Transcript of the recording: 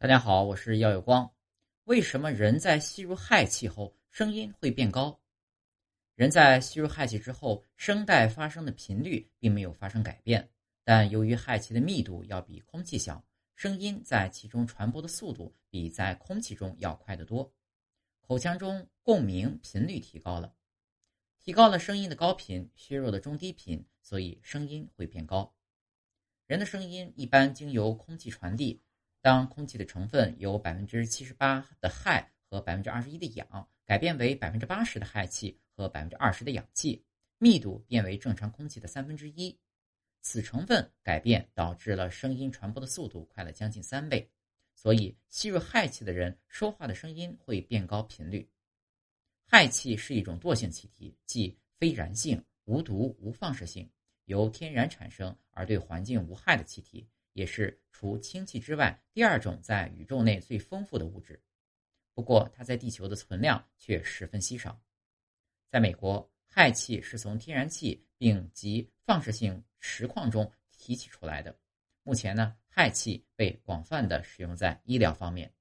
大家好，我是耀有光。为什么人在吸入氦气后声音会变高？人在吸入氦气之后，声带发生的频率并没有发生改变，但由于氦气的密度要比空气小，声音在其中传播的速度比在空气中要快得多。口腔中共鸣频率提高了，提高了声音的高频，削弱了中低频，所以声音会变高。人的声音一般经由空气传递。当空气的成分由百分之七十八的氦和百分之二十一的氧改变为百分之八十的氦气和百分之二十的氧气，密度变为正常空气的三分之一。此成分改变导致了声音传播的速度快了将近三倍，所以吸入氦气的人说话的声音会变高频率。氦气是一种惰性气体，即非燃性、无毒、无放射性，由天然产生而对环境无害的气体。也是除氢气之外第二种在宇宙内最丰富的物质，不过它在地球的存量却十分稀少。在美国，氦气是从天然气并及放射性石矿中提取出来的。目前呢，氦气被广泛的使用在医疗方面。